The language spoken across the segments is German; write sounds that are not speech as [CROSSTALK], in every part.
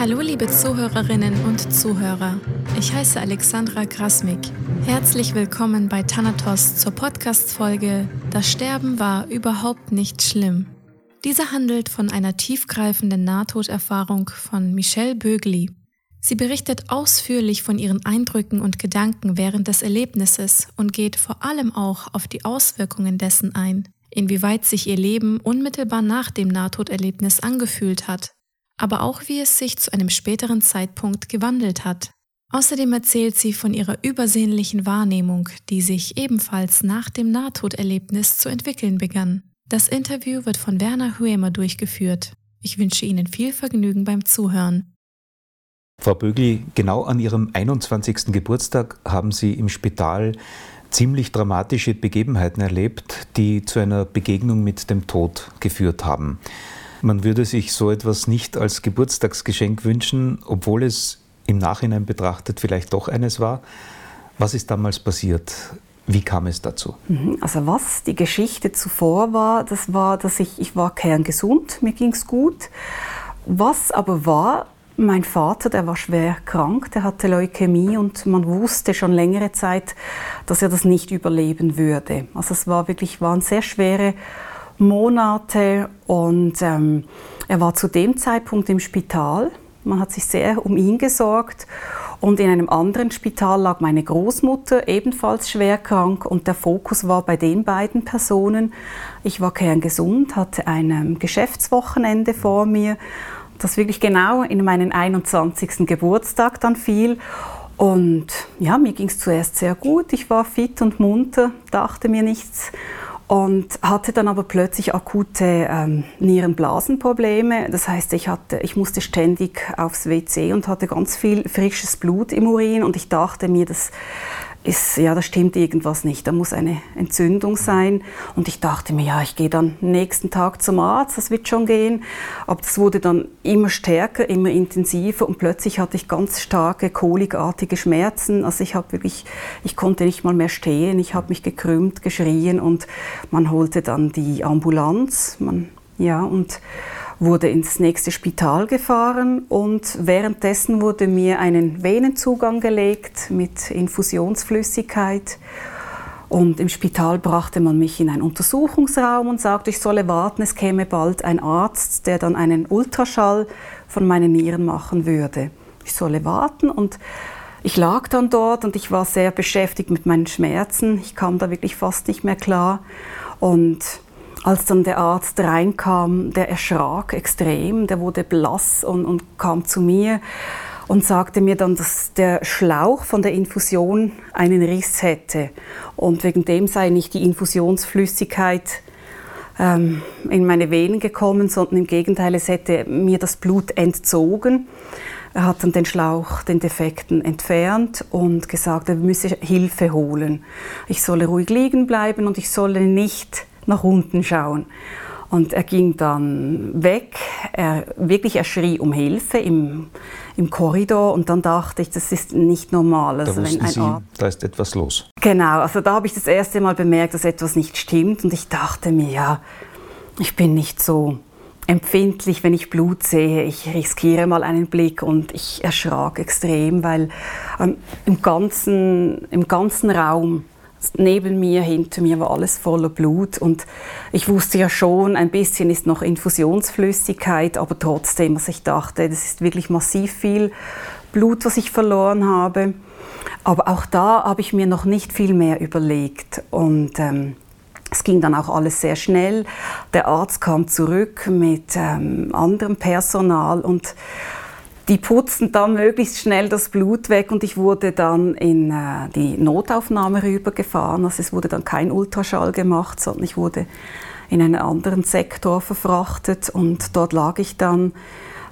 Hallo liebe Zuhörerinnen und Zuhörer. Ich heiße Alexandra Grasmik. Herzlich willkommen bei Thanatos zur Podcast-Folge Das Sterben war überhaupt nicht schlimm. Diese handelt von einer tiefgreifenden Nahtoderfahrung von Michelle Bögli. Sie berichtet ausführlich von ihren Eindrücken und Gedanken während des Erlebnisses und geht vor allem auch auf die Auswirkungen dessen ein, inwieweit sich ihr Leben unmittelbar nach dem Nahtoderlebnis angefühlt hat, aber auch wie es sich zu einem späteren Zeitpunkt gewandelt hat. Außerdem erzählt sie von ihrer übersehnlichen Wahrnehmung, die sich ebenfalls nach dem Nahtoderlebnis zu entwickeln begann. Das Interview wird von Werner Huemer durchgeführt. Ich wünsche Ihnen viel Vergnügen beim Zuhören. Frau Bögli, genau an Ihrem 21. Geburtstag haben Sie im Spital ziemlich dramatische Begebenheiten erlebt, die zu einer Begegnung mit dem Tod geführt haben. Man würde sich so etwas nicht als Geburtstagsgeschenk wünschen, obwohl es im Nachhinein betrachtet vielleicht doch eines war. Was ist damals passiert? Wie kam es dazu? Mhm, also was die Geschichte zuvor war, das war, dass ich, ich war kerngesund, mir ging es gut. Was aber war, mein Vater, der war schwer krank, der hatte Leukämie und man wusste schon längere Zeit, dass er das nicht überleben würde. Also es war wirklich, waren sehr schwere Monate und ähm, er war zu dem Zeitpunkt im Spital. Man hat sich sehr um ihn gesorgt und in einem anderen Spital lag meine Großmutter, ebenfalls schwer krank und der Fokus war bei den beiden Personen. Ich war kerngesund, hatte ein ähm, Geschäftswochenende vor mir das wirklich genau in meinen 21. Geburtstag dann fiel. Und ja, mir ging es zuerst sehr gut. Ich war fit und munter, dachte mir nichts und hatte dann aber plötzlich akute ähm, Nierenblasenprobleme. Das heißt, ich, hatte, ich musste ständig aufs WC und hatte ganz viel frisches Blut im Urin und ich dachte mir, das ist, ja, da stimmt irgendwas nicht, da muss eine Entzündung sein. Und ich dachte mir, ja, ich gehe dann nächsten Tag zum Arzt, das wird schon gehen. Aber das wurde dann immer stärker, immer intensiver und plötzlich hatte ich ganz starke kolikartige Schmerzen. Also ich habe wirklich, ich konnte nicht mal mehr stehen, ich habe mich gekrümmt, geschrien und man holte dann die Ambulanz. Man, ja, und wurde ins nächste Spital gefahren und währenddessen wurde mir einen Venenzugang gelegt mit Infusionsflüssigkeit. Und im Spital brachte man mich in einen Untersuchungsraum und sagte, ich solle warten, es käme bald ein Arzt, der dann einen Ultraschall von meinen Nieren machen würde. Ich solle warten und ich lag dann dort und ich war sehr beschäftigt mit meinen Schmerzen. Ich kam da wirklich fast nicht mehr klar. Und als dann der Arzt reinkam, der erschrak extrem, der wurde blass und, und kam zu mir und sagte mir dann, dass der Schlauch von der Infusion einen Riss hätte und wegen dem sei nicht die Infusionsflüssigkeit ähm, in meine Venen gekommen, sondern im Gegenteil, es hätte mir das Blut entzogen. Er hat dann den Schlauch, den Defekten entfernt und gesagt, er müsse Hilfe holen. Ich solle ruhig liegen bleiben und ich solle nicht nach unten schauen. Und er ging dann weg, er, wirklich, er schrie um Hilfe im, im Korridor und dann dachte ich, das ist nicht normal. Also da wenn ein Sie, da ist etwas los. Genau, also da habe ich das erste Mal bemerkt, dass etwas nicht stimmt und ich dachte mir, ja, ich bin nicht so empfindlich, wenn ich Blut sehe. Ich riskiere mal einen Blick und ich erschrak extrem, weil ähm, im, ganzen, im ganzen Raum Neben mir, hinter mir war alles voller Blut und ich wusste ja schon, ein bisschen ist noch Infusionsflüssigkeit, aber trotzdem, was ich dachte, das ist wirklich massiv viel Blut, was ich verloren habe. Aber auch da habe ich mir noch nicht viel mehr überlegt und ähm, es ging dann auch alles sehr schnell. Der Arzt kam zurück mit ähm, anderem Personal und die putzten dann möglichst schnell das Blut weg und ich wurde dann in äh, die Notaufnahme rübergefahren. Also es wurde dann kein Ultraschall gemacht, sondern ich wurde in einen anderen Sektor verfrachtet und dort lag ich dann,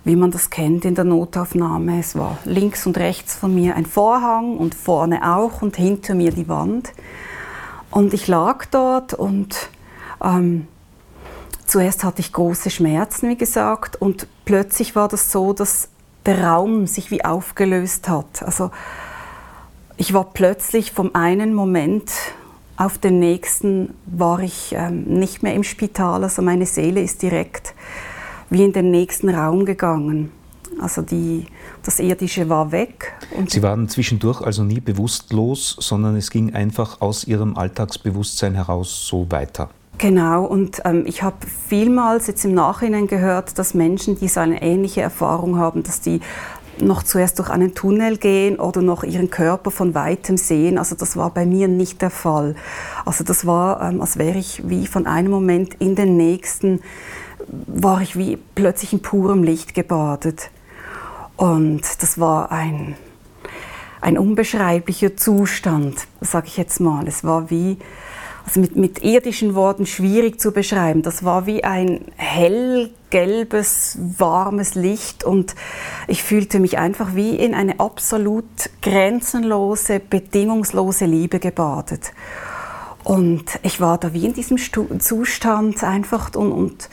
wie man das kennt in der Notaufnahme. Es war links und rechts von mir ein Vorhang und vorne auch und hinter mir die Wand. Und ich lag dort und ähm, zuerst hatte ich große Schmerzen, wie gesagt, und plötzlich war das so, dass der Raum sich wie aufgelöst hat. Also ich war plötzlich vom einen Moment auf den nächsten war ich ähm, nicht mehr im Spital, also meine Seele ist direkt wie in den nächsten Raum gegangen. Also die, das Irdische war weg. Sie waren zwischendurch also nie bewusstlos, sondern es ging einfach aus Ihrem Alltagsbewusstsein heraus so weiter. Genau, und ähm, ich habe vielmals jetzt im Nachhinein gehört, dass Menschen, die so eine ähnliche Erfahrung haben, dass die noch zuerst durch einen Tunnel gehen oder noch ihren Körper von weitem sehen. Also das war bei mir nicht der Fall. Also das war, ähm, als wäre ich wie von einem Moment in den nächsten, war ich wie plötzlich in purem Licht gebadet. Und das war ein, ein unbeschreiblicher Zustand, sage ich jetzt mal. Es war wie also mit, mit irdischen Worten schwierig zu beschreiben. Das war wie ein hellgelbes, warmes Licht und ich fühlte mich einfach wie in eine absolut grenzenlose, bedingungslose Liebe gebadet. Und ich war da wie in diesem Zustand einfach und, und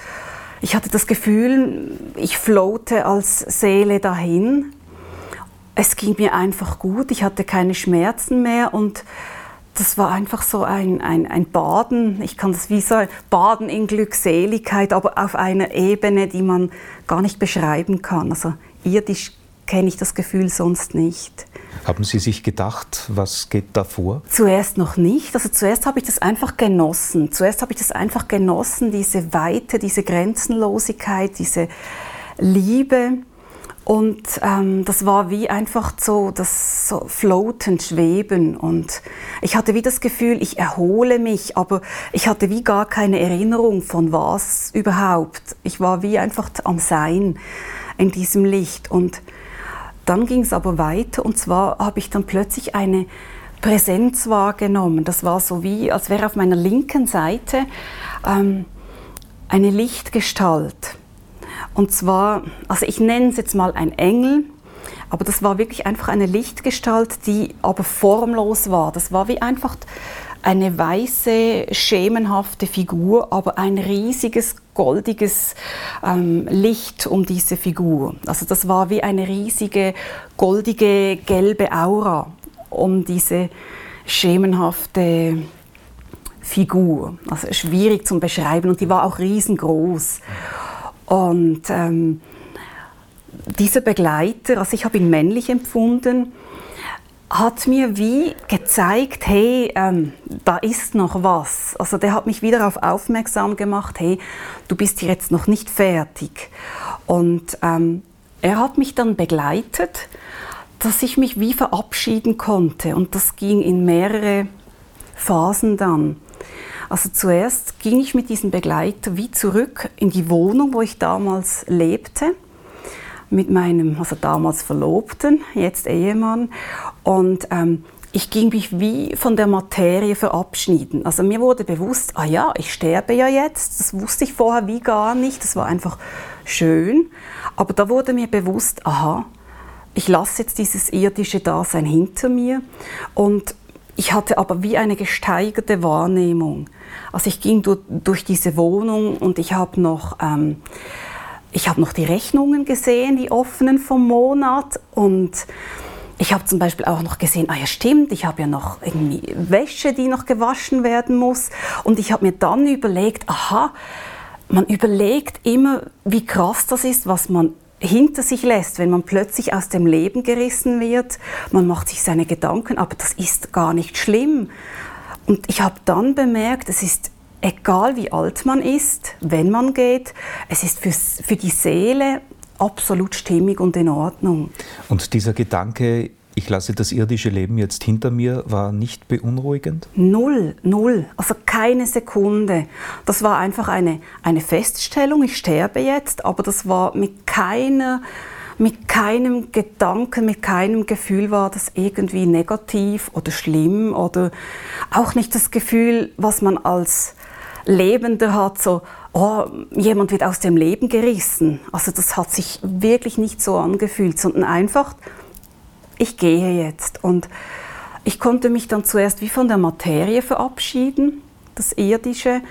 ich hatte das Gefühl, ich floate als Seele dahin. Es ging mir einfach gut, ich hatte keine Schmerzen mehr und das war einfach so ein, ein, ein Baden, ich kann das wie so Baden in Glückseligkeit, aber auf einer Ebene, die man gar nicht beschreiben kann. Also irdisch kenne ich das Gefühl sonst nicht. Haben Sie sich gedacht, was geht da vor? Zuerst noch nicht. Also zuerst habe ich das einfach genossen. Zuerst habe ich das einfach genossen, diese Weite, diese Grenzenlosigkeit, diese Liebe. Und ähm, das war wie einfach so das so floaten, schweben. Und ich hatte wie das Gefühl, ich erhole mich, aber ich hatte wie gar keine Erinnerung von was überhaupt. Ich war wie einfach am Sein in diesem Licht. Und dann ging es aber weiter und zwar habe ich dann plötzlich eine Präsenz wahrgenommen. Das war so wie, als wäre auf meiner linken Seite ähm, eine Lichtgestalt und zwar, also ich nenne es jetzt mal ein Engel, aber das war wirklich einfach eine Lichtgestalt, die aber formlos war. Das war wie einfach eine weiße, schemenhafte Figur, aber ein riesiges, goldiges ähm, Licht um diese Figur. Also das war wie eine riesige, goldige, gelbe Aura um diese schemenhafte Figur. Also schwierig zu beschreiben und die war auch riesengroß. Und ähm, dieser Begleiter, also ich habe ihn männlich empfunden, hat mir wie gezeigt, hey, ähm, da ist noch was. Also der hat mich wieder darauf aufmerksam gemacht, hey, du bist hier jetzt noch nicht fertig. Und ähm, er hat mich dann begleitet, dass ich mich wie verabschieden konnte. Und das ging in mehrere Phasen dann. Also zuerst ging ich mit diesem Begleiter wie zurück in die Wohnung, wo ich damals lebte, mit meinem, also damals Verlobten, jetzt Ehemann. Und ähm, ich ging mich wie von der Materie verabschieden. Also mir wurde bewusst, ah ja, ich sterbe ja jetzt. Das wusste ich vorher wie gar nicht. Das war einfach schön. Aber da wurde mir bewusst, aha, ich lasse jetzt dieses irdische Dasein hinter mir und ich hatte aber wie eine gesteigerte Wahrnehmung. Also ich ging durch diese Wohnung und ich habe noch, ähm, habe noch die Rechnungen gesehen, die offenen vom Monat und ich habe zum Beispiel auch noch gesehen, ah ja stimmt, ich habe ja noch irgendwie Wäsche, die noch gewaschen werden muss und ich habe mir dann überlegt, aha, man überlegt immer, wie krass das ist, was man hinter sich lässt, wenn man plötzlich aus dem Leben gerissen wird. Man macht sich seine Gedanken, aber das ist gar nicht schlimm. Und ich habe dann bemerkt, es ist egal wie alt man ist, wenn man geht, es ist für, für die Seele absolut stimmig und in Ordnung. Und dieser Gedanke, ich lasse das irdische Leben jetzt hinter mir, war nicht beunruhigend? Null, null, also keine Sekunde. Das war einfach eine, eine Feststellung, ich sterbe jetzt, aber das war mit keiner mit keinem Gedanken, mit keinem Gefühl war das irgendwie negativ oder schlimm oder auch nicht das Gefühl, was man als Lebender hat, so, oh, jemand wird aus dem Leben gerissen. Also das hat sich wirklich nicht so angefühlt, sondern einfach, ich gehe jetzt. Und ich konnte mich dann zuerst wie von der Materie verabschieden, das Irdische.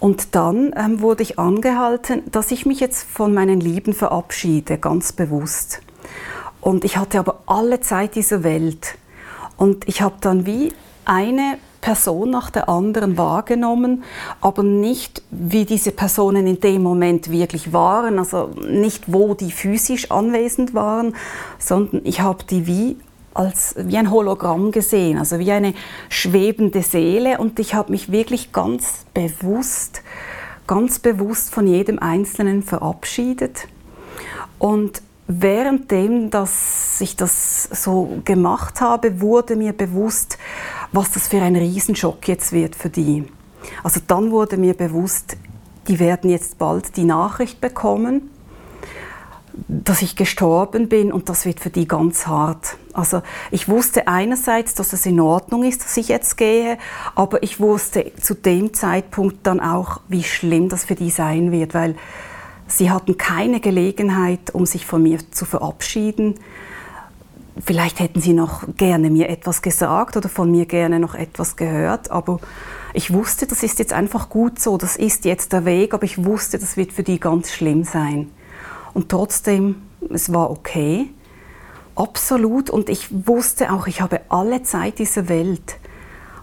Und dann ähm, wurde ich angehalten, dass ich mich jetzt von meinen Lieben verabschiede, ganz bewusst. Und ich hatte aber alle Zeit dieser Welt. Und ich habe dann wie eine Person nach der anderen wahrgenommen, aber nicht wie diese Personen in dem Moment wirklich waren, also nicht wo die physisch anwesend waren, sondern ich habe die wie als wie ein Hologramm gesehen, also wie eine schwebende Seele. Und ich habe mich wirklich ganz bewusst, ganz bewusst von jedem Einzelnen verabschiedet. Und währenddem, dass ich das so gemacht habe, wurde mir bewusst, was das für ein Riesenschock jetzt wird für die. Also dann wurde mir bewusst, die werden jetzt bald die Nachricht bekommen, dass ich gestorben bin und das wird für die ganz hart. Also ich wusste einerseits, dass es in Ordnung ist, dass ich jetzt gehe, aber ich wusste zu dem Zeitpunkt dann auch, wie schlimm das für die sein wird, weil Sie hatten keine Gelegenheit, um sich von mir zu verabschieden. Vielleicht hätten Sie noch gerne mir etwas gesagt oder von mir gerne noch etwas gehört, aber ich wusste, das ist jetzt einfach gut so, das ist jetzt der Weg, aber ich wusste, das wird für die ganz schlimm sein. Und trotzdem, es war okay, absolut. Und ich wusste auch, ich habe alle Zeit dieser Welt.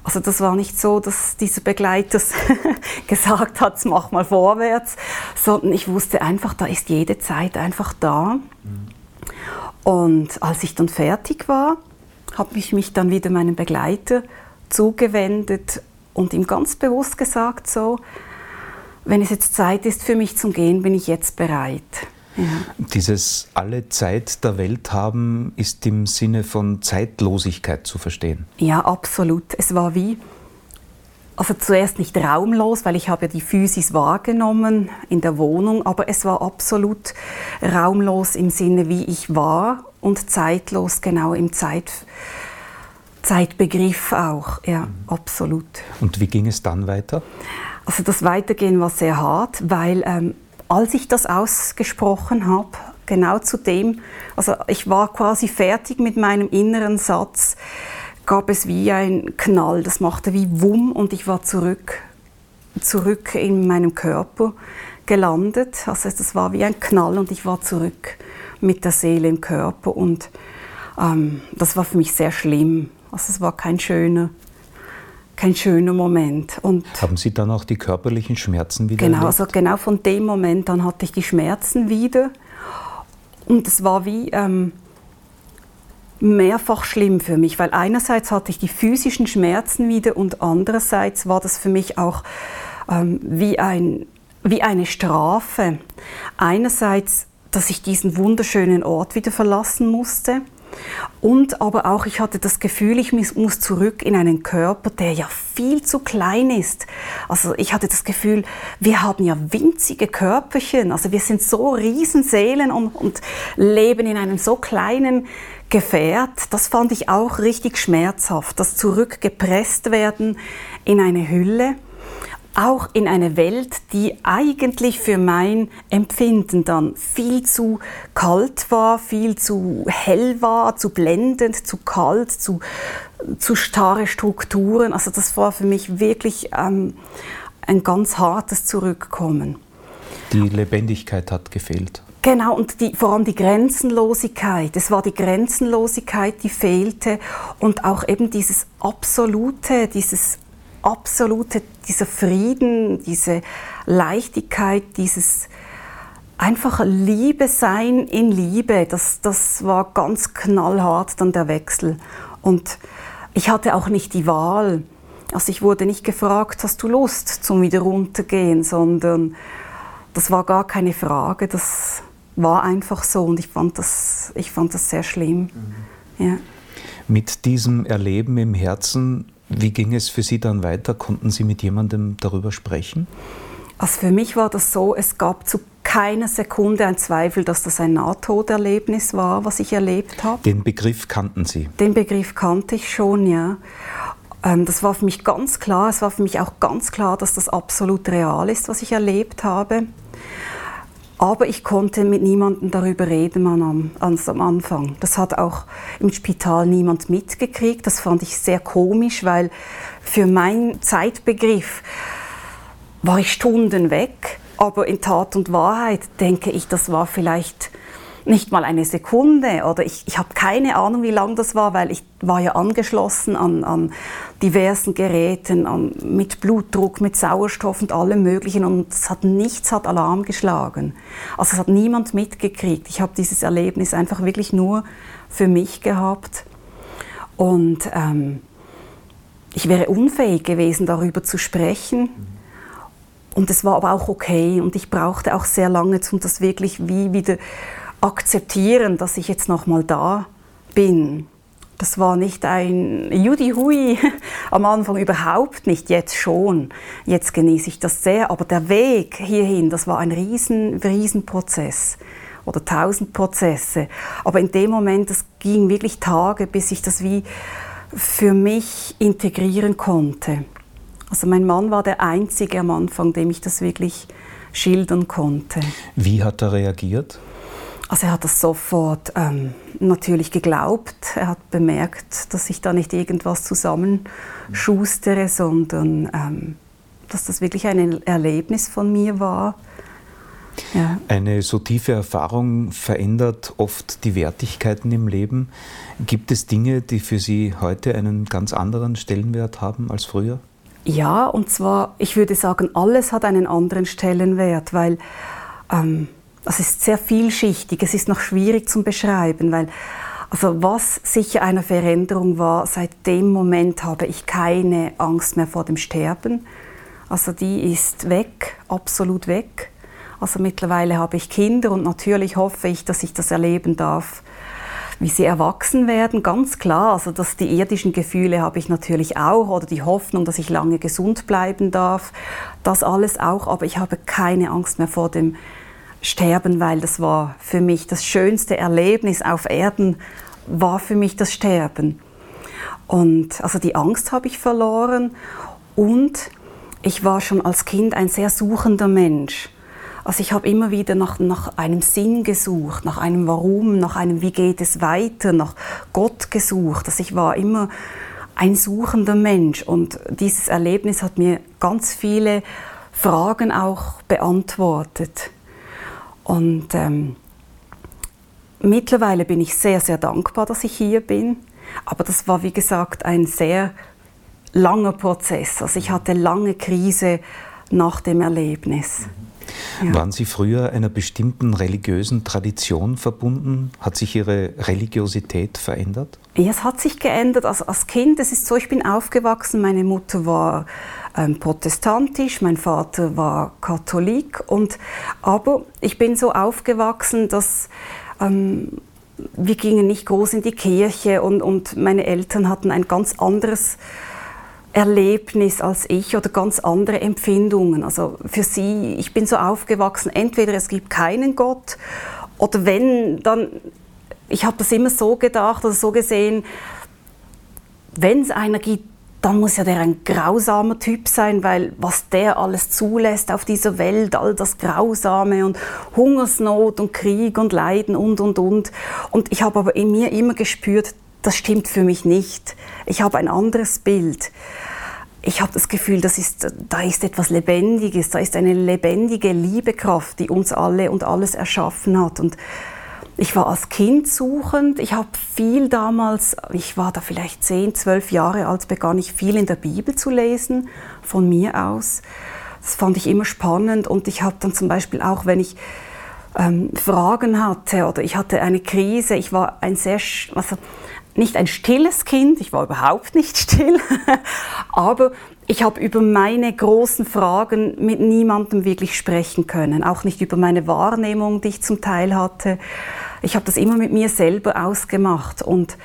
Also das war nicht so, dass dieser Begleiter [LAUGHS] gesagt hat, mach mal vorwärts, sondern ich wusste einfach, da ist jede Zeit einfach da. Mhm. Und als ich dann fertig war, habe ich mich dann wieder meinem Begleiter zugewendet und ihm ganz bewusst gesagt, so, wenn es jetzt Zeit ist für mich zum Gehen, bin ich jetzt bereit. Ja. Dieses alle Zeit der Welt haben ist im Sinne von Zeitlosigkeit zu verstehen. Ja, absolut. Es war wie, also zuerst nicht raumlos, weil ich habe die Physis wahrgenommen in der Wohnung, aber es war absolut raumlos im Sinne, wie ich war und zeitlos genau im Zeit, Zeitbegriff auch. Ja, mhm. absolut. Und wie ging es dann weiter? Also das Weitergehen war sehr hart, weil ähm, als ich das ausgesprochen habe, genau zu dem, also ich war quasi fertig mit meinem inneren Satz, gab es wie ein Knall, das machte wie Wumm und ich war zurück, zurück in meinem Körper gelandet. Also das war wie ein Knall und ich war zurück mit der Seele im Körper und ähm, das war für mich sehr schlimm. Also es war kein schöner kein schöner Moment. Und Haben Sie dann auch die körperlichen Schmerzen wieder? Genau, erlebt? also genau von dem Moment an hatte ich die Schmerzen wieder. Und es war wie ähm, mehrfach schlimm für mich, weil einerseits hatte ich die physischen Schmerzen wieder und andererseits war das für mich auch ähm, wie, ein, wie eine Strafe. Einerseits, dass ich diesen wunderschönen Ort wieder verlassen musste und aber auch, ich hatte das Gefühl, ich muss zurück in einen Körper, der ja viel zu klein ist. Also ich hatte das Gefühl, wir haben ja winzige Körperchen. Also wir sind so Riesenseelen und, und leben in einem so kleinen Gefährt. Das fand ich auch richtig schmerzhaft. Das zurückgepresst werden in eine Hülle auch in eine Welt, die eigentlich für mein Empfinden dann viel zu kalt war, viel zu hell war, zu blendend, zu kalt, zu, zu starre Strukturen. Also das war für mich wirklich ähm, ein ganz hartes Zurückkommen. Die Lebendigkeit hat gefehlt. Genau, und die, vor allem die Grenzenlosigkeit. Es war die Grenzenlosigkeit, die fehlte und auch eben dieses Absolute, dieses absolute, dieser Frieden, diese Leichtigkeit, dieses einfache Liebe sein in Liebe, das, das war ganz knallhart dann der Wechsel. Und ich hatte auch nicht die Wahl. Also ich wurde nicht gefragt, hast du Lust zum wieder runtergehen, sondern das war gar keine Frage, das war einfach so und ich fand das, ich fand das sehr schlimm. Mhm. Ja. Mit diesem Erleben im Herzen wie ging es für Sie dann weiter? Konnten Sie mit jemandem darüber sprechen? Also für mich war das so, es gab zu keiner Sekunde ein Zweifel, dass das ein Nahtoderlebnis war, was ich erlebt habe. Den Begriff kannten Sie? Den Begriff kannte ich schon, ja. Ähm, das war für mich ganz klar. Es war für mich auch ganz klar, dass das absolut real ist, was ich erlebt habe. Aber ich konnte mit niemandem darüber reden am, am Anfang. Das hat auch im Spital niemand mitgekriegt. Das fand ich sehr komisch, weil für meinen Zeitbegriff war ich Stunden weg. Aber in Tat und Wahrheit denke ich, das war vielleicht nicht mal eine Sekunde oder ich, ich habe keine Ahnung, wie lang das war, weil ich war ja angeschlossen an, an diversen Geräten, an, mit Blutdruck, mit Sauerstoff und allem Möglichen und es hat nichts hat Alarm geschlagen. Also es hat niemand mitgekriegt. Ich habe dieses Erlebnis einfach wirklich nur für mich gehabt und ähm, ich wäre unfähig gewesen, darüber zu sprechen. Und es war aber auch okay und ich brauchte auch sehr lange, um das wirklich wie wieder akzeptieren, dass ich jetzt noch mal da bin. Das war nicht ein Judy-Hui [LAUGHS] am Anfang überhaupt nicht, jetzt schon. Jetzt genieße ich das sehr, aber der Weg hierhin, das war ein riesen, riesen oder tausend Prozesse. Aber in dem Moment, das ging wirklich Tage, bis ich das wie für mich integrieren konnte. Also mein Mann war der Einzige am Anfang, dem ich das wirklich schildern konnte. Wie hat er reagiert? Also er hat das sofort ähm, natürlich geglaubt. Er hat bemerkt, dass ich da nicht irgendwas zusammenschustere, sondern ähm, dass das wirklich ein Erlebnis von mir war. Ja. Eine so tiefe Erfahrung verändert oft die Wertigkeiten im Leben. Gibt es Dinge, die für Sie heute einen ganz anderen Stellenwert haben als früher? Ja, und zwar, ich würde sagen, alles hat einen anderen Stellenwert, weil ähm, das ist sehr vielschichtig. Es ist noch schwierig zu beschreiben, weil also was sicher eine Veränderung war, seit dem Moment habe ich keine Angst mehr vor dem Sterben. Also die ist weg, absolut weg. Also mittlerweile habe ich Kinder und natürlich hoffe ich, dass ich das erleben darf, wie sie erwachsen werden, ganz klar. Also dass die irdischen Gefühle habe ich natürlich auch oder die Hoffnung, dass ich lange gesund bleiben darf. Das alles auch, aber ich habe keine Angst mehr vor dem Sterben, weil das war für mich das schönste Erlebnis auf Erden, war für mich das Sterben. Und also die Angst habe ich verloren und ich war schon als Kind ein sehr suchender Mensch. Also ich habe immer wieder nach, nach einem Sinn gesucht, nach einem Warum, nach einem Wie geht es weiter, nach Gott gesucht. Also ich war immer ein suchender Mensch und dieses Erlebnis hat mir ganz viele Fragen auch beantwortet. Und ähm, mittlerweile bin ich sehr, sehr dankbar, dass ich hier bin. Aber das war, wie gesagt, ein sehr langer Prozess. Also ich hatte lange Krise nach dem Erlebnis. Ja. Waren Sie früher einer bestimmten religiösen Tradition verbunden? Hat sich Ihre Religiosität verändert? Ja, es hat sich geändert. Also als Kind, es ist so, ich bin aufgewachsen, meine Mutter war ähm, protestantisch, mein Vater war Katholik. Und, aber ich bin so aufgewachsen, dass ähm, wir gingen nicht groß in die Kirche und, und meine Eltern hatten ein ganz anderes Erlebnis als ich oder ganz andere Empfindungen. Also für sie, ich bin so aufgewachsen, entweder es gibt keinen Gott oder wenn, dann, ich habe das immer so gedacht oder so gesehen, wenn es einer gibt, dann muss ja der ein grausamer Typ sein, weil was der alles zulässt auf dieser Welt, all das Grausame und Hungersnot und Krieg und Leiden und, und, und. Und ich habe aber in mir immer gespürt, das stimmt für mich nicht. Ich habe ein anderes Bild. Ich habe das Gefühl, das ist, da ist etwas Lebendiges, da ist eine lebendige Liebekraft, die uns alle und alles erschaffen hat. Und ich war als Kind suchend. Ich habe viel damals, ich war da vielleicht 10, 12 Jahre alt, begann ich viel in der Bibel zu lesen, von mir aus. Das fand ich immer spannend und ich habe dann zum Beispiel auch, wenn ich ähm, Fragen hatte oder ich hatte eine Krise, ich war ein sehr, also nicht ein stilles Kind, ich war überhaupt nicht still, [LAUGHS] aber ich habe über meine großen Fragen mit niemandem wirklich sprechen können, auch nicht über meine Wahrnehmung, die ich zum Teil hatte. Ich habe das immer mit mir selber ausgemacht und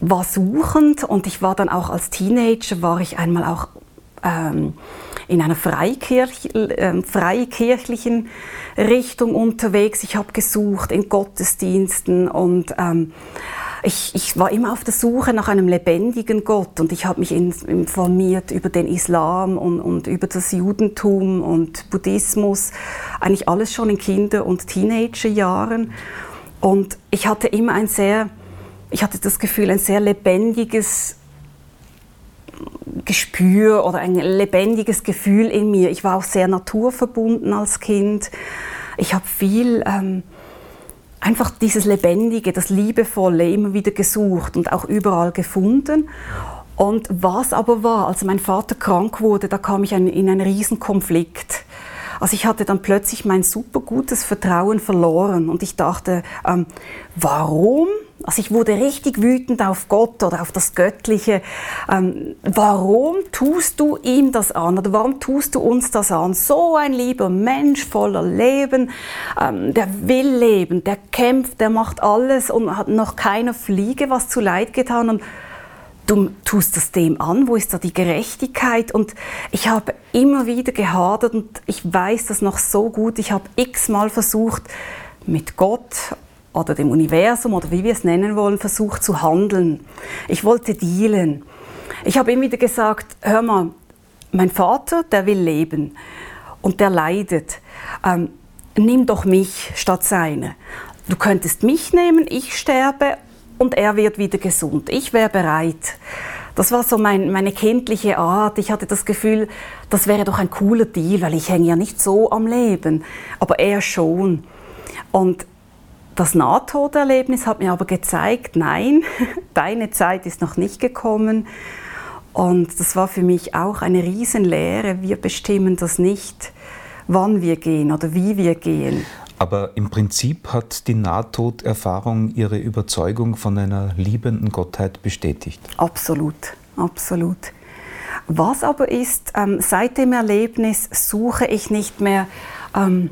war suchend und ich war dann auch als Teenager, war ich einmal auch ähm, in einer Freikirch, äh, freikirchlichen Richtung unterwegs. Ich habe gesucht in Gottesdiensten und ähm, ich, ich, war immer auf der Suche nach einem lebendigen Gott und ich habe mich informiert über den Islam und, und, über das Judentum und Buddhismus, eigentlich alles schon in Kinder- und Teenagerjahren. Und ich hatte immer ein sehr, ich hatte das Gefühl, ein sehr lebendiges Gespür oder ein lebendiges Gefühl in mir. Ich war auch sehr naturverbunden als Kind. Ich habe viel ähm, einfach dieses Lebendige, das Liebevolle immer wieder gesucht und auch überall gefunden. Und was aber war, als mein Vater krank wurde, da kam ich in einen Riesenkonflikt. Also ich hatte dann plötzlich mein super gutes Vertrauen verloren und ich dachte, ähm, warum? Also ich wurde richtig wütend auf Gott oder auf das Göttliche. Ähm, warum tust du ihm das an oder warum tust du uns das an? So ein lieber Mensch voller Leben, ähm, der will leben, der kämpft, der macht alles und hat noch keiner Fliege was zu leid getan. Und du tust das dem an, wo ist da die Gerechtigkeit? Und ich habe immer wieder gehadert und ich weiß das noch so gut. Ich habe x-mal versucht, mit Gott oder dem Universum oder wie wir es nennen wollen, versucht zu handeln. Ich wollte dealen. Ich habe immer wieder gesagt, hör mal, mein Vater, der will leben und der leidet. Ähm, nimm doch mich statt seine. Du könntest mich nehmen, ich sterbe und er wird wieder gesund. Ich wäre bereit. Das war so mein, meine kindliche Art. Ich hatte das Gefühl, das wäre doch ein cooler Deal, weil ich hänge ja nicht so am Leben, aber er schon. Und das Nahtoderlebnis hat mir aber gezeigt, nein, [LAUGHS] deine Zeit ist noch nicht gekommen. Und das war für mich auch eine Riesenlehre. Wir bestimmen das nicht, wann wir gehen oder wie wir gehen. Aber im Prinzip hat die Nahtoderfahrung Ihre Überzeugung von einer liebenden Gottheit bestätigt. Absolut, absolut. Was aber ist, ähm, seit dem Erlebnis suche ich nicht mehr, ähm,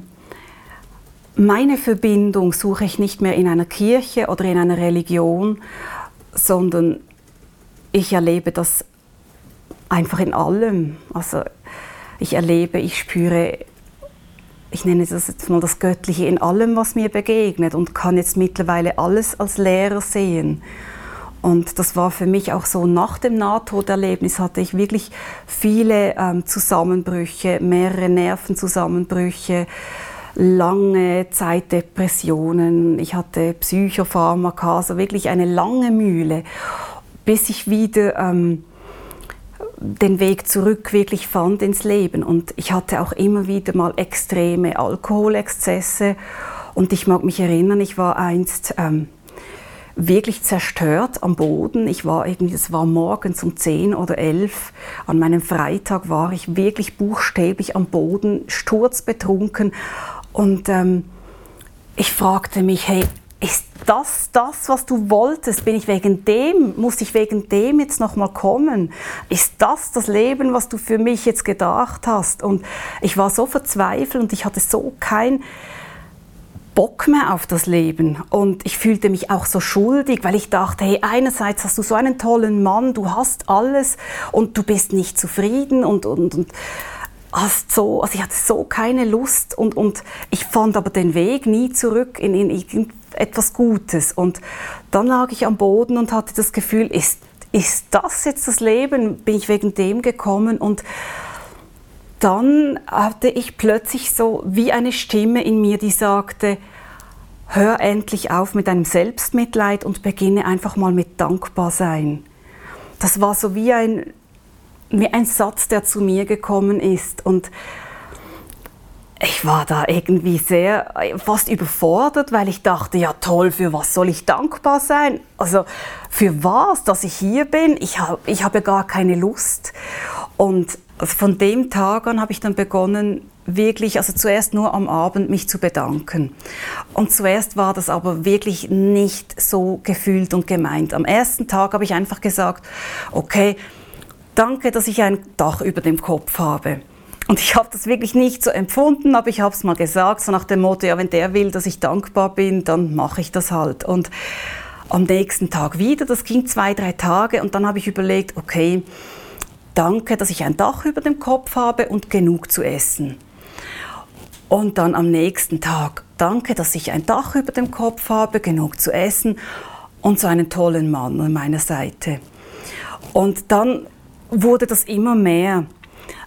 meine Verbindung suche ich nicht mehr in einer Kirche oder in einer Religion, sondern ich erlebe das einfach in allem. Also ich erlebe, ich spüre ich nenne das jetzt mal das Göttliche in allem, was mir begegnet und kann jetzt mittlerweile alles als Lehrer sehen. Und das war für mich auch so, nach dem Nahtoderlebnis hatte ich wirklich viele ähm, Zusammenbrüche, mehrere Nervenzusammenbrüche, lange Zeit Depressionen, ich hatte Psychopharmaka, also wirklich eine lange Mühle, bis ich wieder... Ähm, den Weg zurück wirklich fand ins Leben. Und ich hatte auch immer wieder mal extreme Alkoholexzesse. Und ich mag mich erinnern, ich war einst ähm, wirklich zerstört am Boden. Ich war irgendwie, es war morgens um 10 oder 11. An meinem Freitag war ich wirklich buchstäblich am Boden, sturzbetrunken. Und ähm, ich fragte mich, hey, ist das das, was du wolltest? Bin ich wegen dem, muss ich wegen dem jetzt nochmal kommen? Ist das das Leben, was du für mich jetzt gedacht hast? Und ich war so verzweifelt und ich hatte so kein Bock mehr auf das Leben. Und ich fühlte mich auch so schuldig, weil ich dachte, hey, einerseits hast du so einen tollen Mann, du hast alles und du bist nicht zufrieden und, und, und hast so, also ich hatte so keine Lust und, und ich fand aber den Weg nie zurück in, in, in etwas Gutes. Und dann lag ich am Boden und hatte das Gefühl, ist, ist das jetzt das Leben? Bin ich wegen dem gekommen? Und dann hatte ich plötzlich so wie eine Stimme in mir, die sagte, hör endlich auf mit deinem Selbstmitleid und beginne einfach mal mit Dankbarsein. Das war so wie ein, ein Satz, der zu mir gekommen ist. Und ich war da irgendwie sehr fast überfordert, weil ich dachte, ja toll, für was soll ich dankbar sein? Also für was, dass ich hier bin? Ich habe ich hab ja gar keine Lust. Und von dem Tag an habe ich dann begonnen, wirklich, also zuerst nur am Abend mich zu bedanken. Und zuerst war das aber wirklich nicht so gefühlt und gemeint. Am ersten Tag habe ich einfach gesagt, okay, danke, dass ich ein Dach über dem Kopf habe. Und ich habe das wirklich nicht so empfunden, aber ich habe es mal gesagt, so nach dem Motto, ja, wenn der will, dass ich dankbar bin, dann mache ich das halt. Und am nächsten Tag wieder, das ging zwei, drei Tage und dann habe ich überlegt, okay, danke, dass ich ein Dach über dem Kopf habe und genug zu essen. Und dann am nächsten Tag, danke, dass ich ein Dach über dem Kopf habe, genug zu essen und so einen tollen Mann an meiner Seite. Und dann wurde das immer mehr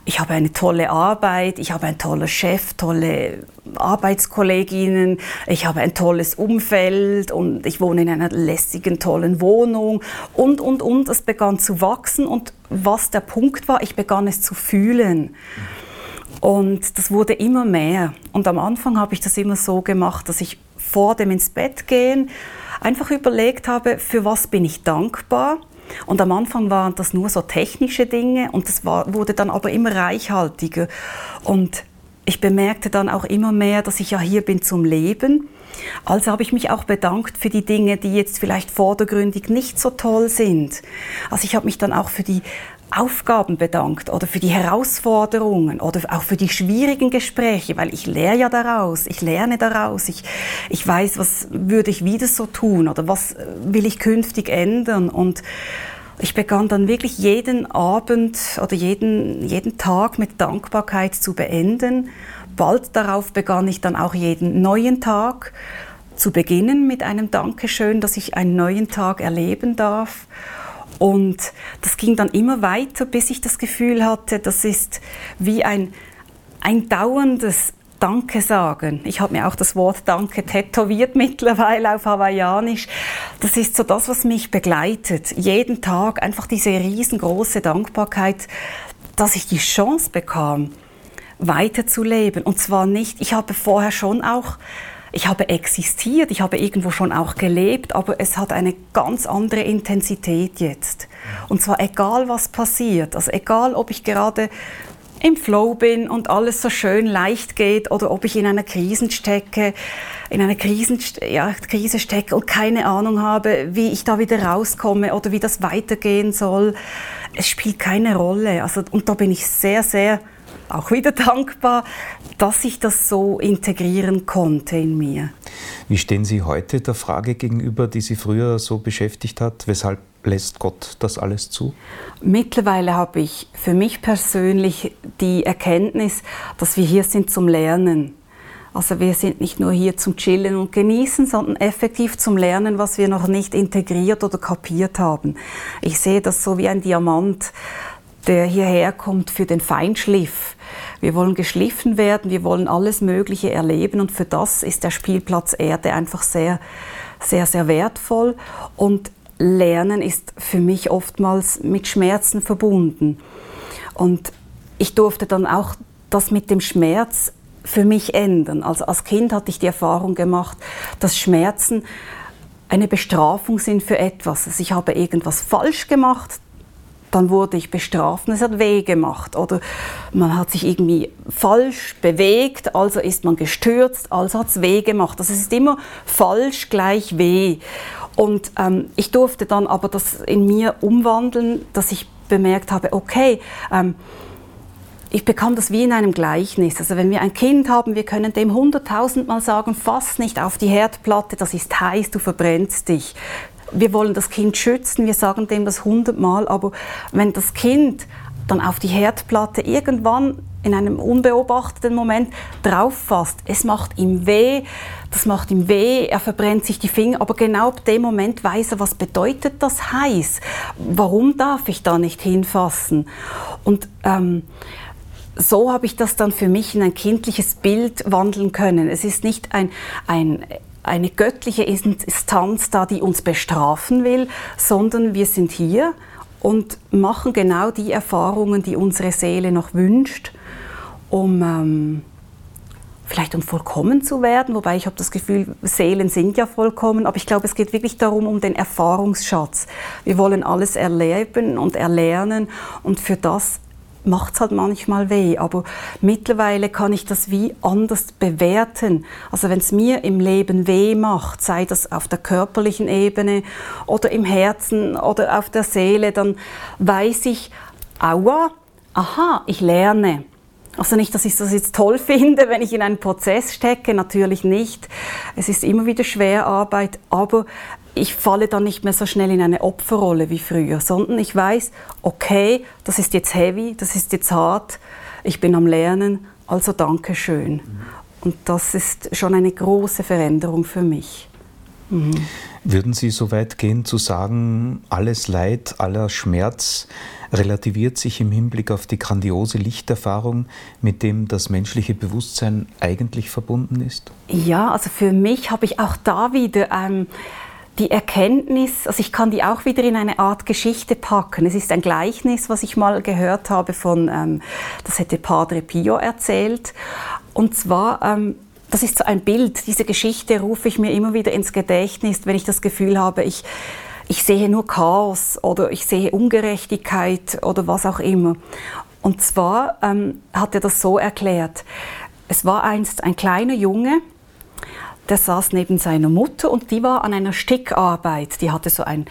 ich habe eine tolle Arbeit, ich habe einen tollen Chef, tolle Arbeitskolleginnen, ich habe ein tolles Umfeld und ich wohne in einer lässigen, tollen Wohnung und, und, und. Es begann zu wachsen und was der Punkt war, ich begann es zu fühlen. Und das wurde immer mehr. Und am Anfang habe ich das immer so gemacht, dass ich vor dem ins Bett gehen einfach überlegt habe, für was bin ich dankbar. Und am Anfang waren das nur so technische Dinge und das war, wurde dann aber immer reichhaltiger. Und ich bemerkte dann auch immer mehr, dass ich ja hier bin zum Leben. Also habe ich mich auch bedankt für die Dinge, die jetzt vielleicht vordergründig nicht so toll sind. Also ich habe mich dann auch für die Aufgaben bedankt oder für die Herausforderungen oder auch für die schwierigen Gespräche, weil ich lehre ja daraus, ich lerne daraus, ich, ich weiß, was würde ich wieder so tun oder was will ich künftig ändern und ich begann dann wirklich jeden Abend oder jeden, jeden Tag mit Dankbarkeit zu beenden. Bald darauf begann ich dann auch jeden neuen Tag zu beginnen mit einem Dankeschön, dass ich einen neuen Tag erleben darf. Und das ging dann immer weiter, bis ich das Gefühl hatte, das ist wie ein, ein dauerndes Danke sagen. Ich habe mir auch das Wort Danke tätowiert mittlerweile auf Hawaiianisch. Das ist so das, was mich begleitet. Jeden Tag einfach diese riesengroße Dankbarkeit, dass ich die Chance bekam, weiterzuleben. Und zwar nicht, ich habe vorher schon auch ich habe existiert, ich habe irgendwo schon auch gelebt, aber es hat eine ganz andere Intensität jetzt. Und zwar egal, was passiert, also egal, ob ich gerade im Flow bin und alles so schön leicht geht oder ob ich in einer Krise stecke, in einer Krisen, ja, Krise stecke und keine Ahnung habe, wie ich da wieder rauskomme oder wie das weitergehen soll. Es spielt keine Rolle. Also, und da bin ich sehr, sehr auch wieder dankbar, dass ich das so integrieren konnte in mir. Wie stehen Sie heute der Frage gegenüber, die Sie früher so beschäftigt hat? Weshalb lässt Gott das alles zu? Mittlerweile habe ich für mich persönlich die Erkenntnis, dass wir hier sind zum Lernen. Also wir sind nicht nur hier zum Chillen und Genießen, sondern effektiv zum Lernen, was wir noch nicht integriert oder kapiert haben. Ich sehe das so wie ein Diamant, der hierher kommt für den Feinschliff. Wir wollen geschliffen werden, wir wollen alles Mögliche erleben und für das ist der Spielplatz Erde einfach sehr, sehr, sehr wertvoll. Und Lernen ist für mich oftmals mit Schmerzen verbunden. Und ich durfte dann auch das mit dem Schmerz für mich ändern. Also als Kind hatte ich die Erfahrung gemacht, dass Schmerzen eine Bestrafung sind für etwas. Also ich habe irgendwas falsch gemacht, dann wurde ich bestraft und es hat weh gemacht. Oder man hat sich irgendwie falsch bewegt, also ist man gestürzt, also hat es weh gemacht. Also es ist immer falsch gleich weh. Und ähm, ich durfte dann aber das in mir umwandeln, dass ich bemerkt habe, okay, ähm, ich bekam das wie in einem Gleichnis. Also wenn wir ein Kind haben, wir können dem hunderttausendmal sagen, fass nicht auf die Herdplatte, das ist heiß, du verbrennst dich wir wollen das Kind schützen, wir sagen dem das hundertmal, aber wenn das Kind dann auf die Herdplatte irgendwann in einem unbeobachteten Moment drauf fasst, es macht ihm weh, das macht ihm weh, er verbrennt sich die Finger, aber genau ab dem Moment weiß er, was bedeutet das heiß? Warum darf ich da nicht hinfassen? Und ähm, so habe ich das dann für mich in ein kindliches Bild wandeln können. Es ist nicht ein, ein eine göttliche Instanz da, die uns bestrafen will, sondern wir sind hier und machen genau die Erfahrungen, die unsere Seele noch wünscht, um ähm, vielleicht um vollkommen zu werden, wobei ich habe das Gefühl, Seelen sind ja vollkommen, aber ich glaube, es geht wirklich darum, um den Erfahrungsschatz. Wir wollen alles erleben und erlernen. Und für das macht es halt manchmal weh, aber mittlerweile kann ich das wie anders bewerten. Also wenn es mir im Leben weh macht, sei das auf der körperlichen Ebene oder im Herzen oder auf der Seele, dann weiß ich, aua, aha, ich lerne. Also nicht, dass ich das jetzt toll [LAUGHS] finde, wenn ich in einen Prozess stecke, natürlich nicht. Es ist immer wieder Schwerarbeit, aber ich falle dann nicht mehr so schnell in eine Opferrolle wie früher, sondern ich weiß, okay, das ist jetzt heavy, das ist jetzt hart, ich bin am Lernen, also danke schön. Mhm. Und das ist schon eine große Veränderung für mich. Mhm. Würden Sie so weit gehen zu sagen, alles Leid, aller Schmerz relativiert sich im Hinblick auf die grandiose Lichterfahrung, mit dem das menschliche Bewusstsein eigentlich verbunden ist? Ja, also für mich habe ich auch da wieder ähm, die Erkenntnis, also ich kann die auch wieder in eine Art Geschichte packen. Es ist ein Gleichnis, was ich mal gehört habe von, ähm, das hätte Padre Pio erzählt. Und zwar, ähm, das ist so ein Bild, diese Geschichte rufe ich mir immer wieder ins Gedächtnis, wenn ich das Gefühl habe, ich, ich sehe nur Chaos oder ich sehe Ungerechtigkeit oder was auch immer. Und zwar ähm, hat er das so erklärt. Es war einst ein kleiner Junge, der saß neben seiner Mutter und die war an einer Stickarbeit. Die hatte so ein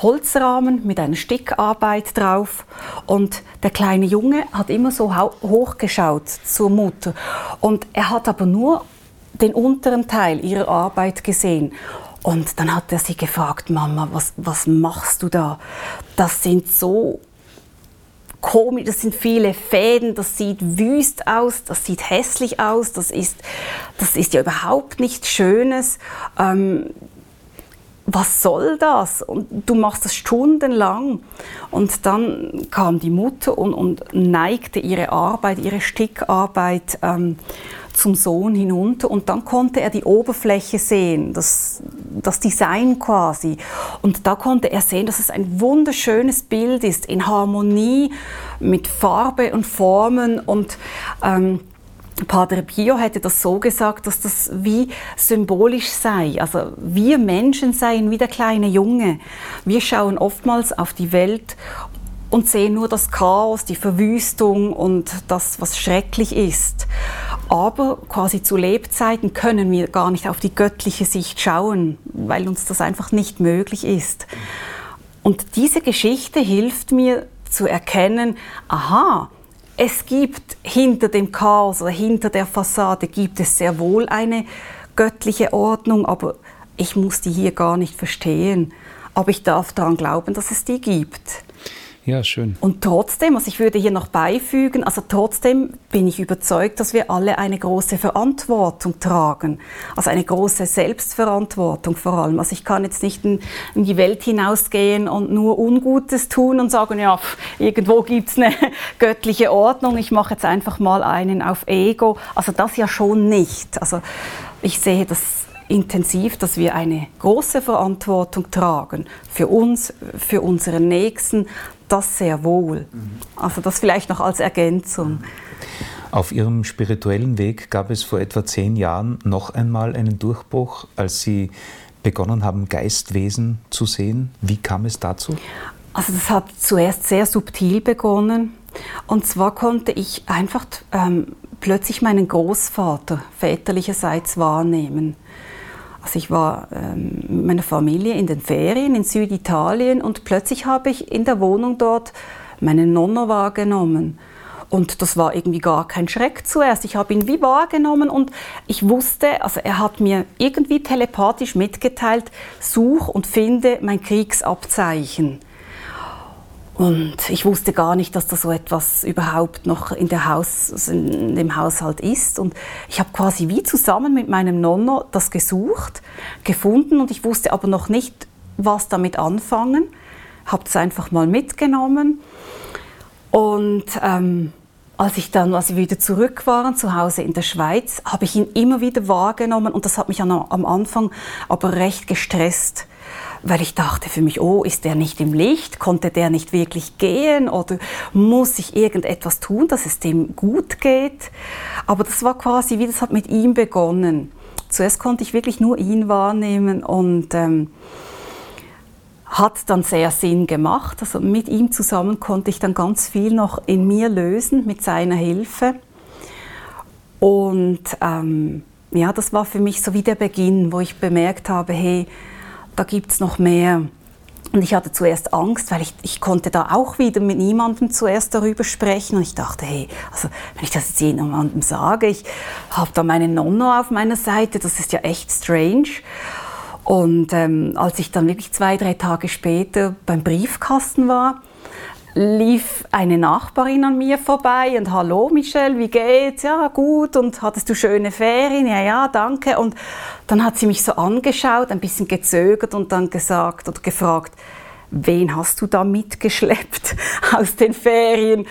Holzrahmen mit einer Stickarbeit drauf und der kleine Junge hat immer so hochgeschaut zur Mutter und er hat aber nur den unteren Teil ihrer Arbeit gesehen. Und dann hat er sie gefragt, Mama, was, was machst du da? Das sind so komisch, das sind viele Fäden, das sieht wüst aus, das sieht hässlich aus, das ist, das ist ja überhaupt nichts Schönes. Ähm, was soll das? Und du machst das stundenlang. Und dann kam die Mutter und, und neigte ihre Arbeit, ihre Stickarbeit ähm, zum Sohn hinunter und dann konnte er die Oberfläche sehen, das, das Design quasi. Und da konnte er sehen, dass es ein wunderschönes Bild ist, in Harmonie mit Farbe und Formen und ähm, Padre Pio hätte das so gesagt, dass das wie symbolisch sei. Also wir Menschen seien wie der kleine Junge. Wir schauen oftmals auf die Welt und sehen nur das Chaos, die Verwüstung und das, was schrecklich ist. Aber quasi zu Lebzeiten können wir gar nicht auf die göttliche Sicht schauen, weil uns das einfach nicht möglich ist. Und diese Geschichte hilft mir zu erkennen, aha, es gibt hinter dem Chaos oder hinter der Fassade gibt es sehr wohl eine göttliche Ordnung, aber ich muss die hier gar nicht verstehen. Aber ich darf daran glauben, dass es die gibt. Ja, schön. Und trotzdem, also ich würde hier noch beifügen, also trotzdem bin ich überzeugt, dass wir alle eine große Verantwortung tragen. Also eine große Selbstverantwortung vor allem. Also ich kann jetzt nicht in, in die Welt hinausgehen und nur Ungutes tun und sagen, ja, irgendwo gibt es eine [LAUGHS] göttliche Ordnung, ich mache jetzt einfach mal einen auf Ego. Also das ja schon nicht. Also ich sehe das intensiv, dass wir eine große Verantwortung tragen für uns, für unseren Nächsten, das sehr wohl. Also das vielleicht noch als Ergänzung. Auf Ihrem spirituellen Weg gab es vor etwa zehn Jahren noch einmal einen Durchbruch, als Sie begonnen haben, Geistwesen zu sehen. Wie kam es dazu? Also das hat zuerst sehr subtil begonnen. Und zwar konnte ich einfach ähm, plötzlich meinen Großvater väterlicherseits wahrnehmen. Also ich war ähm, mit meiner Familie in den Ferien in Süditalien und plötzlich habe ich in der Wohnung dort meine Nonno wahrgenommen. Und das war irgendwie gar kein Schreck zuerst. Ich habe ihn wie wahrgenommen und ich wusste, also er hat mir irgendwie telepathisch mitgeteilt, such und finde mein Kriegsabzeichen. Und ich wusste gar nicht, dass da so etwas überhaupt noch in, der Haus, also in dem Haushalt ist. Und ich habe quasi wie zusammen mit meinem Nonno das gesucht, gefunden und ich wusste aber noch nicht, was damit anfangen. Habe es einfach mal mitgenommen. Und ähm, als ich dann, als wir wieder zurück waren, zu Hause in der Schweiz, habe ich ihn immer wieder wahrgenommen und das hat mich am Anfang aber recht gestresst weil ich dachte für mich, oh, ist der nicht im Licht? Konnte der nicht wirklich gehen? Oder muss ich irgendetwas tun, dass es dem gut geht? Aber das war quasi, wie das hat mit ihm begonnen. Zuerst konnte ich wirklich nur ihn wahrnehmen und ähm, hat dann sehr Sinn gemacht. Also mit ihm zusammen konnte ich dann ganz viel noch in mir lösen mit seiner Hilfe. Und ähm, ja, das war für mich so wie der Beginn, wo ich bemerkt habe, hey, da gibt es noch mehr. Und ich hatte zuerst Angst, weil ich, ich konnte da auch wieder mit niemandem zuerst darüber sprechen. Und ich dachte, hey, also wenn ich das jetzt jemandem sage, ich habe da meine Nonno auf meiner Seite, das ist ja echt strange. Und ähm, als ich dann wirklich zwei, drei Tage später beim Briefkasten war, lief eine Nachbarin an mir vorbei und hallo Michelle, wie geht's? Ja, gut. Und hattest du schöne Ferien? Ja, ja, danke. Und dann hat sie mich so angeschaut, ein bisschen gezögert und dann gesagt oder gefragt, wen hast du da mitgeschleppt [LAUGHS] aus den Ferien?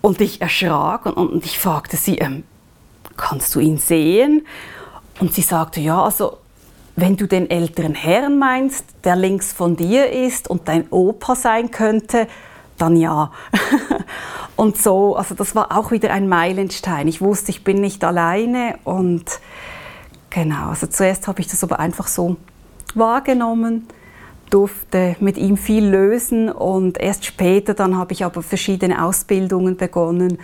Und ich erschrak und, und ich fragte sie, ähm, kannst du ihn sehen? Und sie sagte, ja, also wenn du den älteren Herrn meinst, der links von dir ist und dein Opa sein könnte, dann ja. [LAUGHS] und so, also das war auch wieder ein Meilenstein. Ich wusste, ich bin nicht alleine und Genau, also zuerst habe ich das aber einfach so wahrgenommen, durfte mit ihm viel lösen und erst später dann habe ich aber verschiedene Ausbildungen begonnen,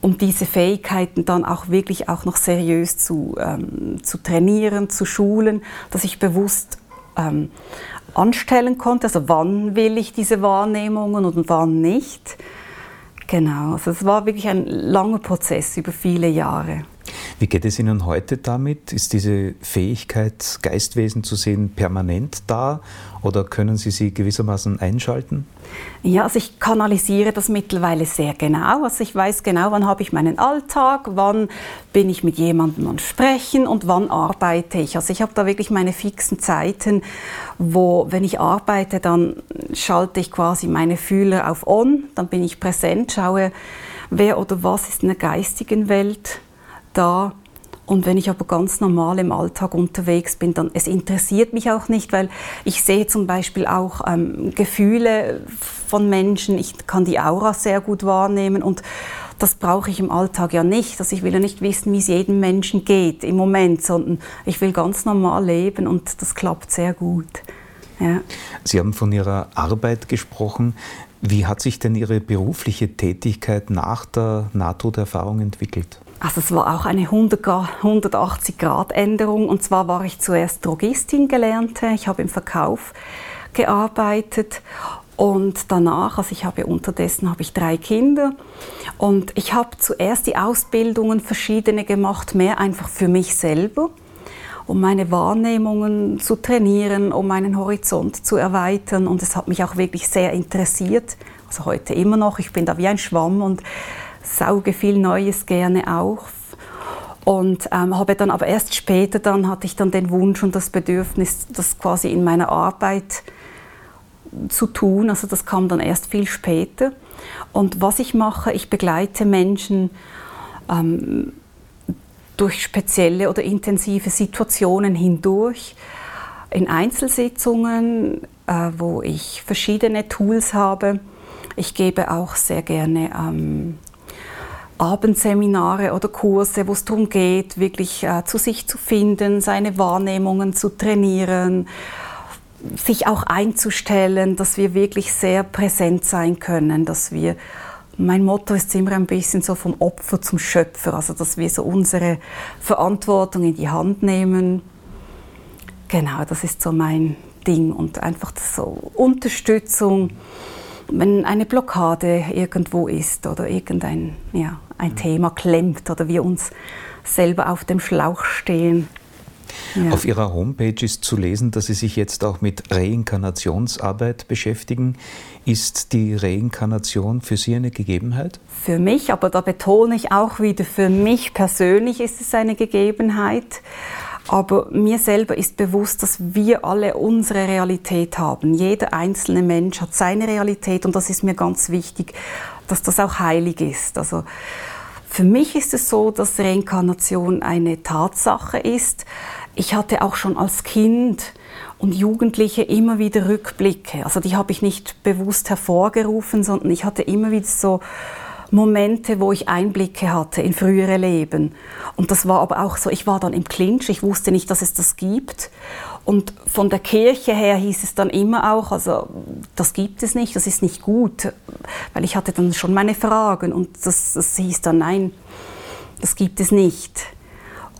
um diese Fähigkeiten dann auch wirklich auch noch seriös zu, ähm, zu trainieren, zu schulen, dass ich bewusst ähm, anstellen konnte, also wann will ich diese Wahrnehmungen und wann nicht. Genau, also es war wirklich ein langer Prozess über viele Jahre. Wie geht es Ihnen heute damit? Ist diese Fähigkeit, Geistwesen zu sehen, permanent da oder können Sie sie gewissermaßen einschalten? Ja, also ich kanalisiere das mittlerweile sehr genau. Also ich weiß genau, wann habe ich meinen Alltag, wann bin ich mit jemandem und sprechen und wann arbeite ich. Also ich habe da wirklich meine fixen Zeiten, wo, wenn ich arbeite, dann schalte ich quasi meine Fühler auf On, dann bin ich präsent, schaue, wer oder was ist in der geistigen Welt da. Und wenn ich aber ganz normal im Alltag unterwegs bin, dann es interessiert mich auch nicht, weil ich sehe zum Beispiel auch ähm, Gefühle von Menschen. Ich kann die Aura sehr gut wahrnehmen und das brauche ich im Alltag ja nicht. Also ich will ja nicht wissen, wie es jedem Menschen geht im Moment, sondern ich will ganz normal leben und das klappt sehr gut. Ja. Sie haben von Ihrer Arbeit gesprochen. Wie hat sich denn Ihre berufliche Tätigkeit nach der Nahtoderfahrung entwickelt? Also es war auch eine 180-Grad-Änderung. Und zwar war ich zuerst Drogistin gelernte. Ich habe im Verkauf gearbeitet und danach, also ich habe unterdessen habe ich drei Kinder und ich habe zuerst die Ausbildungen verschiedene gemacht, mehr einfach für mich selber, um meine Wahrnehmungen zu trainieren, um meinen Horizont zu erweitern und es hat mich auch wirklich sehr interessiert. Also heute immer noch, ich bin da wie ein Schwamm und sauge viel Neues gerne auf. Und ähm, habe dann aber erst später dann hatte ich dann den Wunsch und das Bedürfnis, das quasi in meiner Arbeit zu tun. Also das kam dann erst viel später. Und was ich mache, ich begleite Menschen ähm, durch spezielle oder intensive Situationen hindurch in Einzelsitzungen, äh, wo ich verschiedene Tools habe. Ich gebe auch sehr gerne ähm, Abendseminare oder Kurse, wo es darum geht, wirklich äh, zu sich zu finden, seine Wahrnehmungen zu trainieren, sich auch einzustellen, dass wir wirklich sehr präsent sein können, dass wir mein Motto ist immer ein bisschen so vom Opfer zum Schöpfer, also dass wir so unsere Verantwortung in die Hand nehmen. Genau, das ist so mein Ding und einfach so Unterstützung, wenn eine Blockade irgendwo ist oder irgendein ja, ein Thema klemmt oder wir uns selber auf dem Schlauch stehen. Ja. Auf Ihrer Homepage ist zu lesen, dass Sie sich jetzt auch mit Reinkarnationsarbeit beschäftigen. Ist die Reinkarnation für Sie eine Gegebenheit? Für mich, aber da betone ich auch wieder, für mich persönlich ist es eine Gegebenheit. Aber mir selber ist bewusst, dass wir alle unsere Realität haben. Jeder einzelne Mensch hat seine Realität und das ist mir ganz wichtig, dass das auch heilig ist. Also für mich ist es so, dass Reinkarnation eine Tatsache ist. Ich hatte auch schon als Kind und Jugendliche immer wieder Rückblicke. Also die habe ich nicht bewusst hervorgerufen, sondern ich hatte immer wieder so Momente, wo ich Einblicke hatte in frühere Leben. Und das war aber auch so, ich war dann im Clinch, ich wusste nicht, dass es das gibt. Und von der Kirche her hieß es dann immer auch, also das gibt es nicht, das ist nicht gut, weil ich hatte dann schon meine Fragen und das, das hieß dann, nein, das gibt es nicht.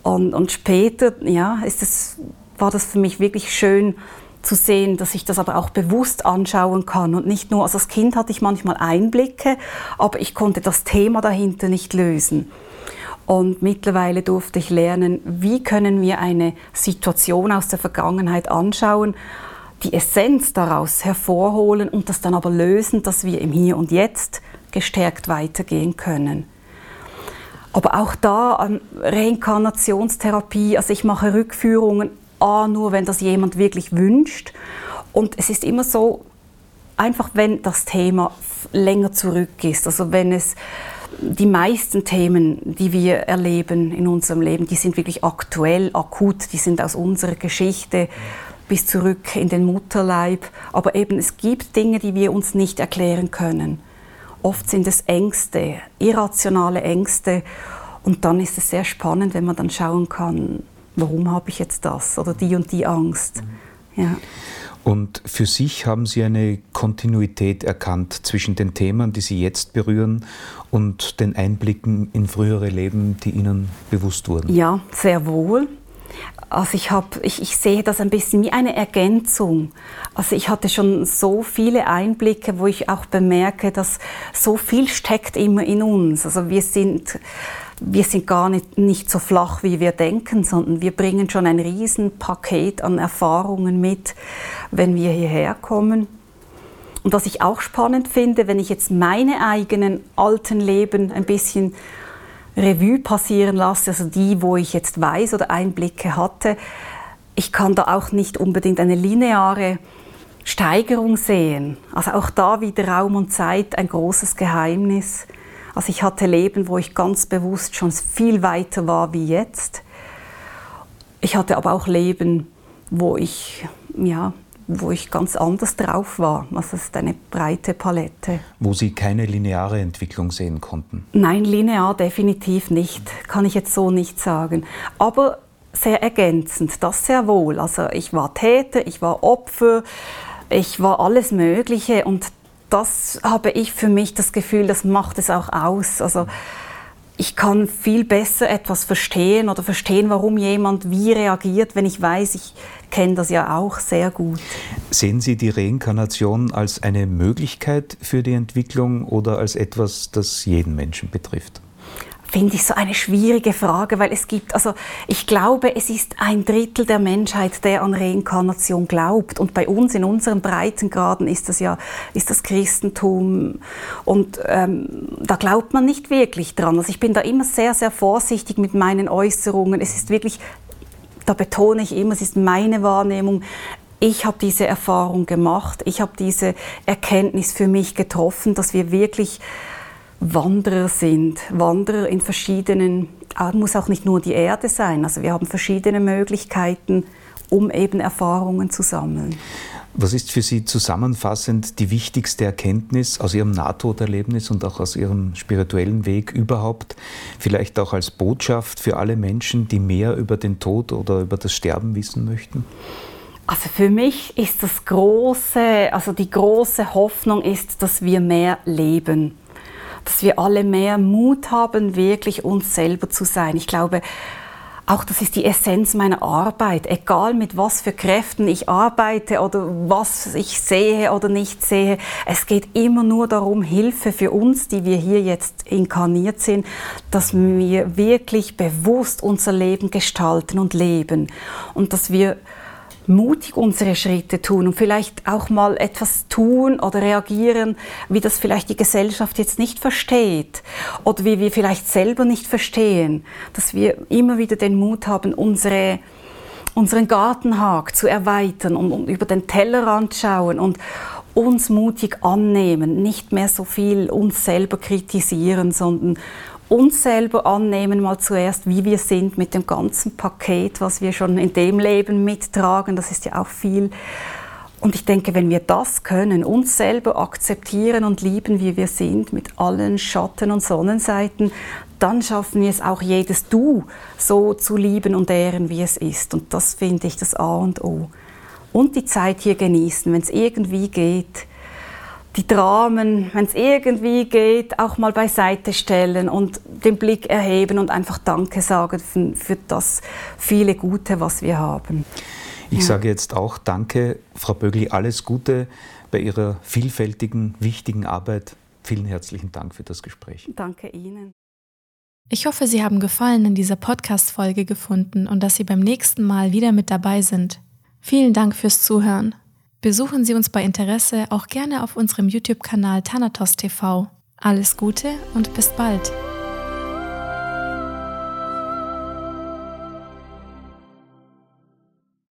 Und, und später ja, ist es, war das für mich wirklich schön zu sehen, dass ich das aber auch bewusst anschauen kann und nicht nur, also als Kind hatte ich manchmal Einblicke, aber ich konnte das Thema dahinter nicht lösen. Und mittlerweile durfte ich lernen, wie können wir eine Situation aus der Vergangenheit anschauen, die Essenz daraus hervorholen und das dann aber lösen, dass wir im Hier und Jetzt gestärkt weitergehen können. Aber auch da an Reinkarnationstherapie, also ich mache Rückführungen, A, nur wenn das jemand wirklich wünscht. Und es ist immer so, einfach wenn das Thema länger zurück ist, also wenn es die meisten Themen, die wir erleben in unserem Leben, die sind wirklich aktuell, akut, die sind aus unserer Geschichte bis zurück in den Mutterleib. Aber eben es gibt Dinge, die wir uns nicht erklären können. Oft sind es Ängste, irrationale Ängste. Und dann ist es sehr spannend, wenn man dann schauen kann, warum habe ich jetzt das oder die und die Angst. Ja. Und für sich haben Sie eine Kontinuität erkannt zwischen den Themen, die Sie jetzt berühren, und den Einblicken in frühere Leben, die Ihnen bewusst wurden? Ja, sehr wohl. Also ich, hab, ich, ich sehe das ein bisschen wie eine Ergänzung. Also ich hatte schon so viele Einblicke, wo ich auch bemerke, dass so viel steckt immer in uns. Also wir sind, wir sind gar nicht, nicht so flach, wie wir denken, sondern wir bringen schon ein Riesenpaket an Erfahrungen mit, wenn wir hierher kommen. Und was ich auch spannend finde, wenn ich jetzt meine eigenen alten Leben ein bisschen Revue passieren lasse, also die, wo ich jetzt weiß oder Einblicke hatte, ich kann da auch nicht unbedingt eine lineare Steigerung sehen. Also auch da wieder Raum und Zeit ein großes Geheimnis. Also ich hatte Leben, wo ich ganz bewusst schon viel weiter war wie jetzt. Ich hatte aber auch Leben, wo ich ja, wo ich ganz anders drauf war. Also es ist eine breite Palette. Wo Sie keine lineare Entwicklung sehen konnten? Nein, linear definitiv nicht. Kann ich jetzt so nicht sagen. Aber sehr ergänzend, das sehr wohl. Also ich war Täter, ich war Opfer, ich war alles Mögliche und das habe ich für mich das Gefühl, das macht es auch aus. Also ich kann viel besser etwas verstehen oder verstehen, warum jemand wie reagiert, wenn ich weiß, ich kenne das ja auch sehr gut. Sehen Sie die Reinkarnation als eine Möglichkeit für die Entwicklung oder als etwas, das jeden Menschen betrifft? Finde ich so eine schwierige Frage, weil es gibt, also ich glaube, es ist ein Drittel der Menschheit, der an Reinkarnation glaubt. Und bei uns in unseren Breitengraden ist das ja ist das Christentum. Und ähm, da glaubt man nicht wirklich dran. Also ich bin da immer sehr, sehr vorsichtig mit meinen Äußerungen. Es ist wirklich, da betone ich immer, es ist meine Wahrnehmung ich habe diese Erfahrung gemacht, ich habe diese Erkenntnis für mich getroffen, dass wir wirklich Wanderer sind. Wanderer in verschiedenen, ah, muss auch nicht nur die Erde sein. Also wir haben verschiedene Möglichkeiten, um eben Erfahrungen zu sammeln. Was ist für Sie zusammenfassend die wichtigste Erkenntnis aus Ihrem Nahtoderlebnis und auch aus Ihrem spirituellen Weg überhaupt? Vielleicht auch als Botschaft für alle Menschen, die mehr über den Tod oder über das Sterben wissen möchten? Also für mich ist das große, also die große Hoffnung ist, dass wir mehr leben dass wir alle mehr Mut haben, wirklich uns selber zu sein. Ich glaube, auch das ist die Essenz meiner Arbeit. Egal mit was für Kräften ich arbeite oder was ich sehe oder nicht sehe, es geht immer nur darum, Hilfe für uns, die wir hier jetzt inkarniert sind, dass wir wirklich bewusst unser Leben gestalten und leben und dass wir mutig unsere Schritte tun und vielleicht auch mal etwas tun oder reagieren, wie das vielleicht die Gesellschaft jetzt nicht versteht oder wie wir vielleicht selber nicht verstehen, dass wir immer wieder den Mut haben, unsere unseren Gartenhag zu erweitern und, und über den Tellerrand schauen und uns mutig annehmen, nicht mehr so viel uns selber kritisieren, sondern uns selber annehmen, mal zuerst, wie wir sind mit dem ganzen Paket, was wir schon in dem Leben mittragen. Das ist ja auch viel. Und ich denke, wenn wir das können, uns selber akzeptieren und lieben, wie wir sind, mit allen Schatten und Sonnenseiten, dann schaffen wir es auch jedes Du so zu lieben und ehren, wie es ist. Und das finde ich das A und O. Und die Zeit hier genießen, wenn es irgendwie geht die Dramen, wenn es irgendwie geht, auch mal beiseite stellen und den Blick erheben und einfach Danke sagen für, für das viele Gute, was wir haben. Ich ja. sage jetzt auch Danke, Frau Bögli, alles Gute bei Ihrer vielfältigen, wichtigen Arbeit. Vielen herzlichen Dank für das Gespräch. Danke Ihnen. Ich hoffe, Sie haben Gefallen in dieser Podcast-Folge gefunden und dass Sie beim nächsten Mal wieder mit dabei sind. Vielen Dank fürs Zuhören. Besuchen Sie uns bei Interesse auch gerne auf unserem YouTube-Kanal Thanatos TV. Alles Gute und bis bald!